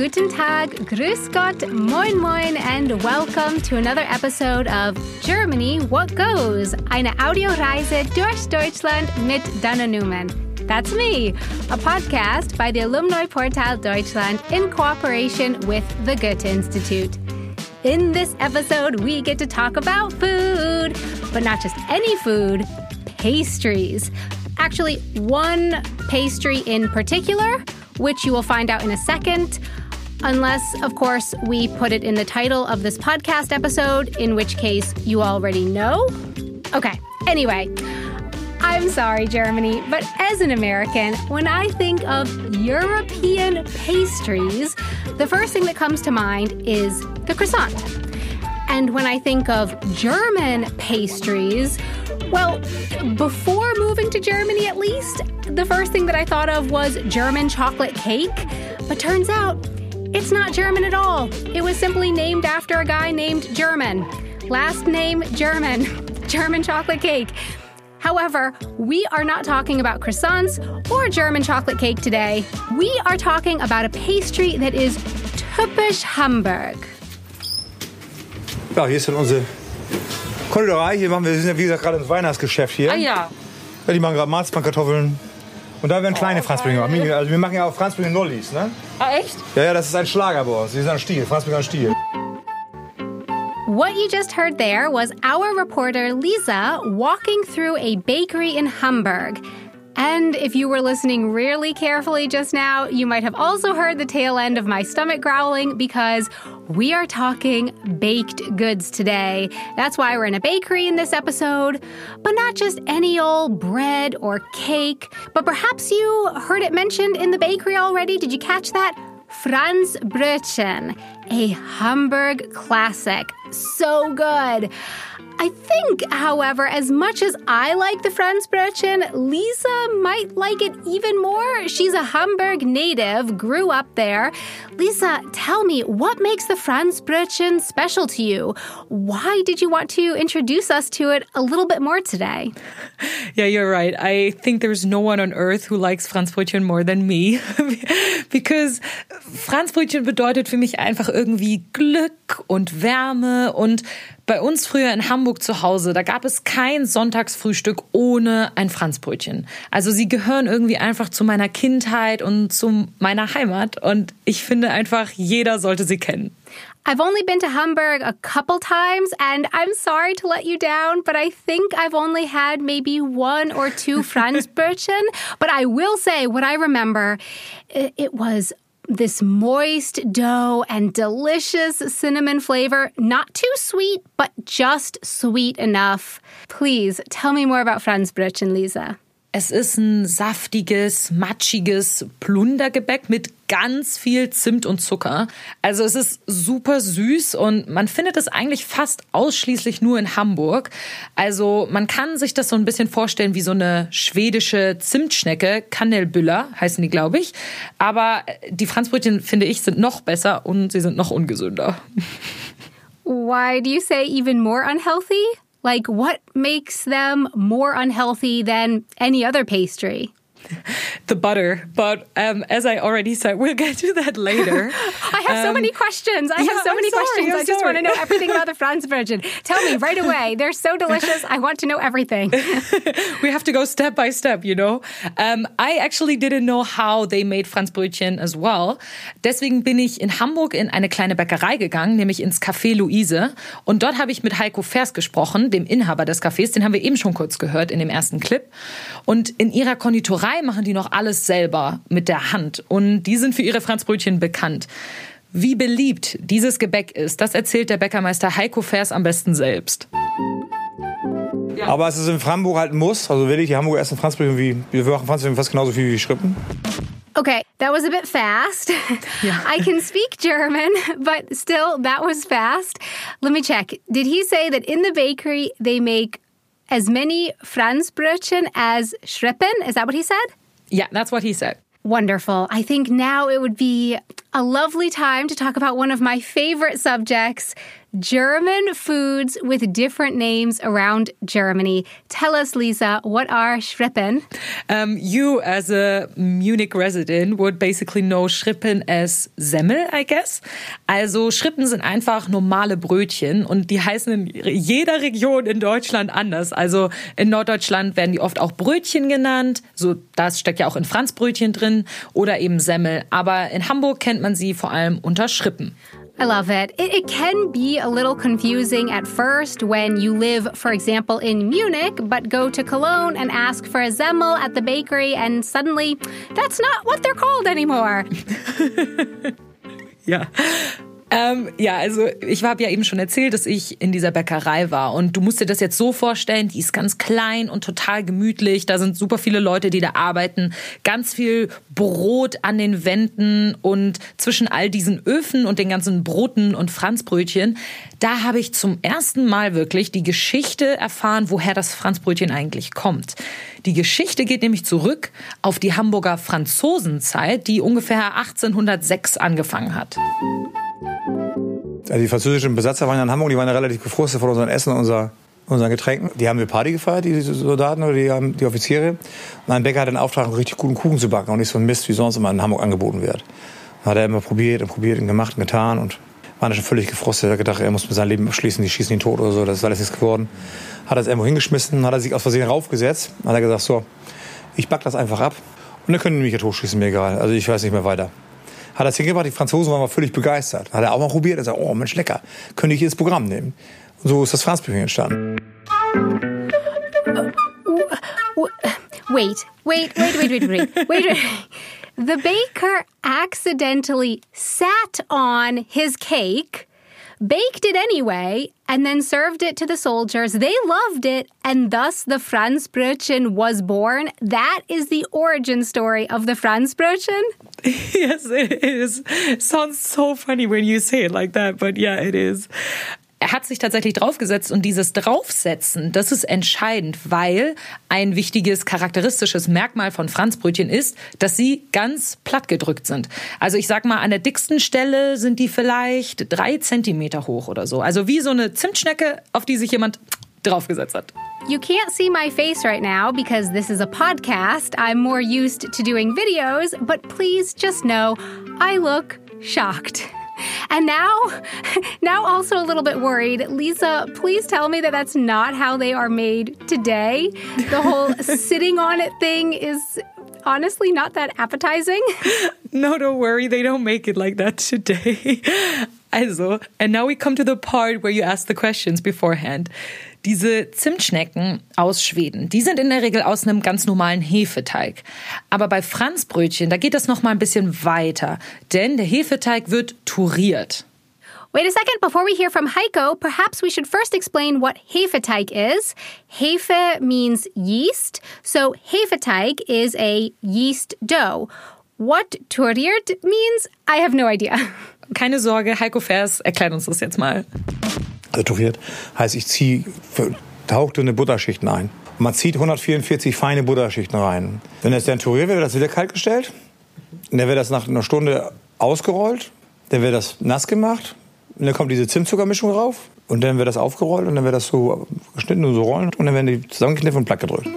guten Tag, grüß Gott, moin moin, and welcome to another episode of Germany What Goes, eine Audioreise durch Deutschland mit Dana Newman. That's me, a podcast by the Alumni Portal Deutschland in cooperation with the Goethe Institute. In this episode, we get to talk about food, but not just any food, pastries. Actually, one pastry in particular which you will find out in a second. Unless, of course, we put it in the title of this podcast episode, in which case you already know. Okay, anyway, I'm sorry, Germany, but as an American, when I think of European pastries, the first thing that comes to mind is the croissant. And when I think of German pastries, well, before moving to Germany at least, the first thing that I thought of was German chocolate cake. But turns out, it's not German at all. It was simply named after a guy named German. Last name German. German chocolate cake. However, we are not talking about croissants or German chocolate cake today. We are talking about a pastry that is typisch Hamburg. Ja, hier ist dann unsere Konditorei. Hier machen wir, wir sind ja wie gesagt gerade im Weihnachtsgeschäft hier. Ah ja. Ja, die machen gerade Marzipankartoffeln. Und da werden kleine oh, Franzbrühe gemacht. Also wir machen ja auch Franzbrühe Nollis, ne? Ah, echt? Ja, ja, das ist ein Schlager bei uns. Die sind ein Stiel, Franzbrühe ein Stiel. What you just heard there was our reporter Lisa walking through a bakery in Hamburg. And if you were listening really carefully just now, you might have also heard the tail end of my stomach growling because we are talking baked goods today. That's why we're in a bakery in this episode, but not just any old bread or cake, but perhaps you heard it mentioned in the bakery already. Did you catch that? Franzbrötchen, a Hamburg classic. So good. I think, however, as much as I like the Franzbrötchen, Lisa might like it even more. She's a Hamburg native, grew up there. Lisa, tell me, what makes the Franzbrötchen special to you? Why did you want to introduce us to it a little bit more today? Yeah, you're right. I think there's no one on earth who likes Franzbrötchen more than me. because Franzbrötchen bedeutet für mich einfach irgendwie Glück und Wärme und Bei uns früher in Hamburg zu Hause, da gab es kein Sonntagsfrühstück ohne ein Franzbrötchen. Also sie gehören irgendwie einfach zu meiner Kindheit und zu meiner Heimat und ich finde einfach, jeder sollte sie kennen. I've only been to Hamburg a couple times, and I'm sorry to let you down, but I think I've only had maybe one or two Franzbrötchen. but I will say what I remember, it was this moist dough and delicious cinnamon flavor. Not too sweet, but just sweet enough. Please tell me more about Franz Franzbrötchen, Lisa. Es ist ein saftiges, matschiges Plundergebäck mit ganz viel Zimt und Zucker. Also es ist super süß und man findet es eigentlich fast ausschließlich nur in Hamburg. Also man kann sich das so ein bisschen vorstellen wie so eine schwedische Zimtschnecke. Kanelbüller heißen die, glaube ich. Aber die Franzbrötchen, finde ich, sind noch besser und sie sind noch ungesünder. Why do you say even more unhealthy? Like, what makes them more unhealthy than any other pastry? the butter. But um, as I already said, we'll get to that later. I have um, so many questions. I yeah, have so I'm many sorry, questions. I'm i just sorry. want to know everything about the Franzbrötchen. Tell me right away. They're so delicious. I want to know everything. we have to go step by step, you know. Um, I actually didn't know how they made Franzbrötchen as well. Deswegen bin ich in Hamburg in eine kleine Bäckerei gegangen, nämlich ins Café Luise. Und dort habe ich mit Heiko Vers gesprochen, dem Inhaber des Cafés. Den haben wir eben schon kurz gehört in dem ersten Clip. Und in ihrer Konditorei machen die noch alles selber mit der Hand und die sind für ihre Franzbrötchen bekannt. Wie beliebt dieses Gebäck ist, das erzählt der Bäckermeister Heiko Vers am besten selbst. Aber es ist in Hamburg halt ein Muss. Also will ich die Hamburger essen Franzbrötchen wie, wir machen Franzbrötchen fast genauso viel wie Schrippen. Okay, that was a bit fast. Yeah. I can speak German, but still, that was fast. Let me check. Did he say that in the bakery they make as many Franzbrötchen as Schrippen? Is that what he said? Yeah, that's what he said. Wonderful. I think now it would be a lovely time to talk about one of my favorite subjects German foods with different names around Germany. Tell us, Lisa, what are Schrippen? Um, you, as a Munich resident, would basically know Schrippen as Semmel, I guess. Also Schrippen sind einfach normale Brötchen und die heißen in jeder Region in Deutschland anders. Also in Norddeutschland werden die oft auch Brötchen genannt. So, das steckt ja auch in Franzbrötchen drin oder eben Semmel. Aber in Hamburg kennt man sie vor allem unter Schrippen. I love it. it. it. can be a little confusing at first when you live, for example, in Munich, but go to Cologne and ask for a Semmel at the bakery, and suddenly that's not what they're called anymore. yeah. Ähm, ja, also ich habe ja eben schon erzählt, dass ich in dieser Bäckerei war. Und du musst dir das jetzt so vorstellen, die ist ganz klein und total gemütlich. Da sind super viele Leute, die da arbeiten. Ganz viel Brot an den Wänden und zwischen all diesen Öfen und den ganzen Broten und Franzbrötchen, da habe ich zum ersten Mal wirklich die Geschichte erfahren, woher das Franzbrötchen eigentlich kommt. Die Geschichte geht nämlich zurück auf die Hamburger Franzosenzeit, die ungefähr 1806 angefangen hat. Also die französischen Besatzer waren in Hamburg, die waren ja relativ gefrustet von unseren Essen und unser, unseren Getränken. Die haben eine Party gefeiert, die Soldaten oder die, die Offiziere. Und ein Bäcker hat den Auftrag, einen richtig guten Kuchen zu backen und nicht so ein Mist, wie sonst immer in Hamburg angeboten wird. Dann hat er immer probiert und probiert und gemacht und getan und war dann schon völlig gefrustet. Er hat gedacht, er muss mit seinem Leben abschließen, die schießen ihn tot oder so. Das ist alles nichts geworden. Hat er es irgendwo hingeschmissen, hat er sich aus Versehen raufgesetzt. Hat er gesagt, so, ich back das einfach ab. Und dann können die mich ja totschießen, mir egal. Also ich weiß nicht mehr weiter hat das hingebracht. Die Franzosen waren mal völlig begeistert. Hat er auch mal probiert. Er sagt, oh Mensch, lecker. Könnte ich ins Programm nehmen. Und so ist das Franzbüchlein entstanden. Wait, wait, wait, wait, wait, wait, wait. The baker accidentally sat on his cake baked it anyway, and then served it to the soldiers. They loved it, and thus the Franzbrötchen was born. That is the origin story of the Franzbrötchen. yes, it is. Sounds so funny when you say it like that, but yeah, it is. Er hat sich tatsächlich draufgesetzt und dieses Draufsetzen, das ist entscheidend, weil ein wichtiges charakteristisches Merkmal von Franzbrötchen ist, dass sie ganz platt gedrückt sind. Also ich sag mal, an der dicksten Stelle sind die vielleicht drei Zentimeter hoch oder so. Also wie so eine Zimtschnecke, auf die sich jemand draufgesetzt hat. You can't see my face right now because this is a podcast. I'm more used to doing videos, but please just know I look shocked. And now, now also a little bit worried. Lisa, please tell me that that's not how they are made today. The whole sitting on it thing is honestly not that appetizing. No, don't worry. They don't make it like that today. Also, and now we come to the part where you ask the questions beforehand. Diese Zimtschnecken aus Schweden, die sind in der Regel aus einem ganz normalen Hefeteig. Aber bei Franzbrötchen, da geht das noch mal ein bisschen weiter, denn der Hefeteig wird turiert. Wait a second, before we hear from Heiko, perhaps we should first explain what Hefeteig is. Hefe means yeast, so Hefeteig is a yeast dough. What turiert means, I have no idea. Keine Sorge, Heiko Vers erklärt uns das jetzt mal. Retouriert heißt, ich ziehe hauchdünne Butterschichten ein. Man zieht 144 feine Butterschichten rein. Wenn das dann turiert wird, wird das wieder kaltgestellt. Dann wird das nach einer Stunde ausgerollt. Dann wird das nass gemacht. Und dann kommt diese Zimtzuckermischung drauf. Und dann wird das aufgerollt und dann wird das so geschnitten und so rollen. Und dann werden die zusammengekniffen und platt gedrückt.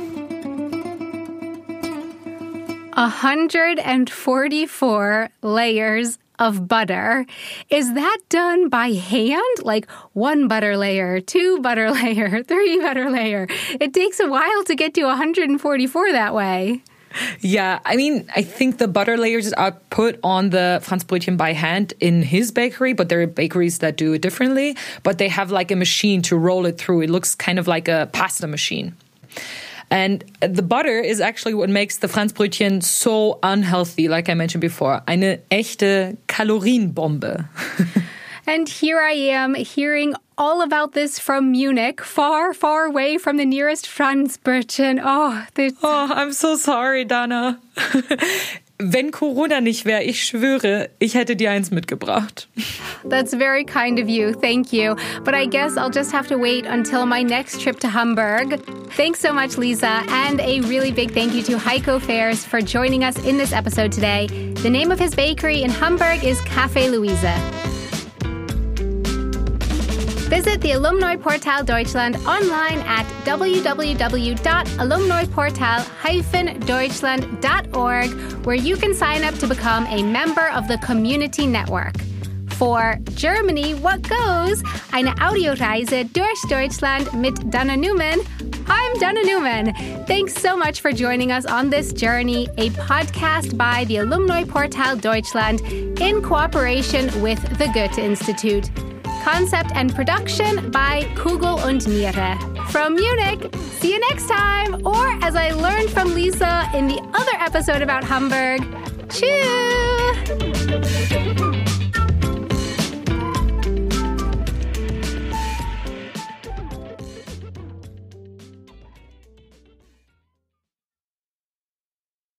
144 layers of butter. Is that done by hand? Like one butter layer, two butter layer, three butter layer. It takes a while to get to 144 that way. Yeah, I mean, I think the butter layers are put on the Franzbrötchen by hand in his bakery, but there are bakeries that do it differently. But they have like a machine to roll it through. It looks kind of like a pasta machine. And the butter is actually what makes the Franzbrötchen so unhealthy, like I mentioned before. Eine echte Kalorienbombe. and here I am hearing all about this from Munich, far, far away from the nearest Franzbrötchen. Oh, oh, I'm so sorry, Dana. Wenn Corona nicht wäre, ich schwöre, ich hätte dir eins mitgebracht. That's very kind of you. Thank you. But I guess I'll just have to wait until my next trip to Hamburg. Thanks so much, Lisa. And a really big thank you to Heiko Vers for joining us in this episode today. The name of his bakery in Hamburg is Café Luise. Visit the Alumni Portal Deutschland online at www.alumniportal-deutschland.org, where you can sign up to become a member of the community network. For Germany, what goes? Eine Audioreise durch Deutschland mit Dana Newman. I'm Dana Newman. Thanks so much for joining us on this journey, a podcast by the Alumni Portal Deutschland in cooperation with the Goethe Institute. Concept and production by Kugel und Niere. From Munich, see you next time. Or as I learned from Lisa in the other episode about Hamburg, chew!